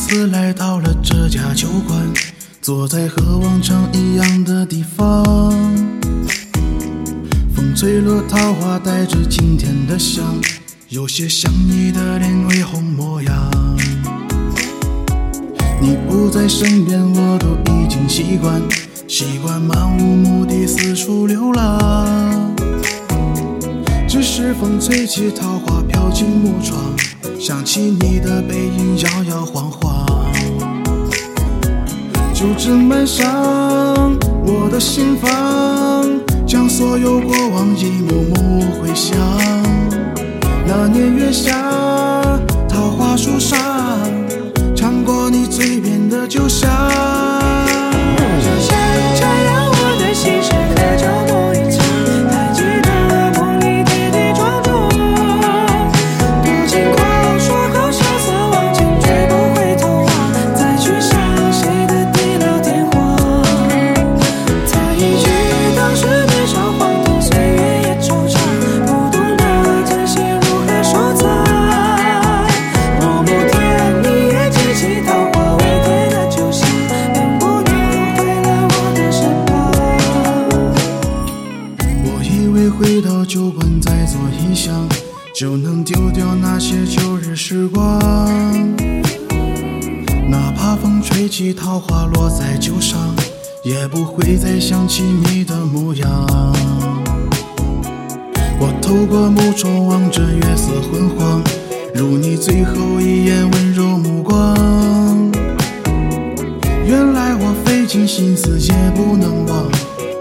次来到了这家酒馆，坐在和往常一样的地方。风吹落桃花，带着今天的香，有些像你的脸微红模样。你不在身边，我都已经习惯，习惯漫无目的四处流浪。是风吹起桃花，飘进木窗，想起你的背影摇摇晃晃。就这漫上我的心房，将所有过往一幕幕回想。那年月下，再做一香，就能丢掉那些旧日时光。哪怕风吹起桃花落在酒上，也不会再想起你的模样。我透过木窗望着月色昏黄，如你最后一眼温柔目光。原来我费尽心思也不能忘，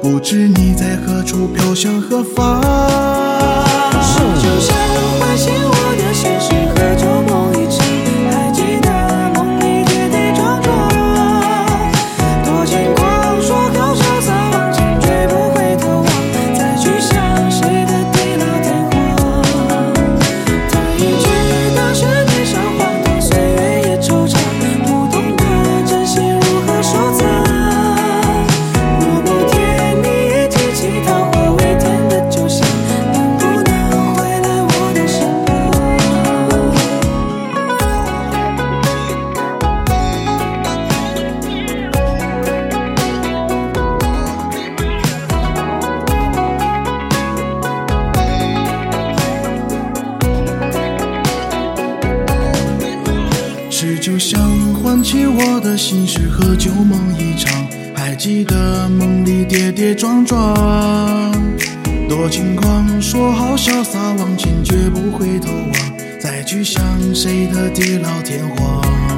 不知你在何处飘向何方。想唤起我的心事和旧梦一场，还记得梦里跌跌撞撞，多轻狂，说好潇洒往前，绝不回头望，再去想谁的地老天荒。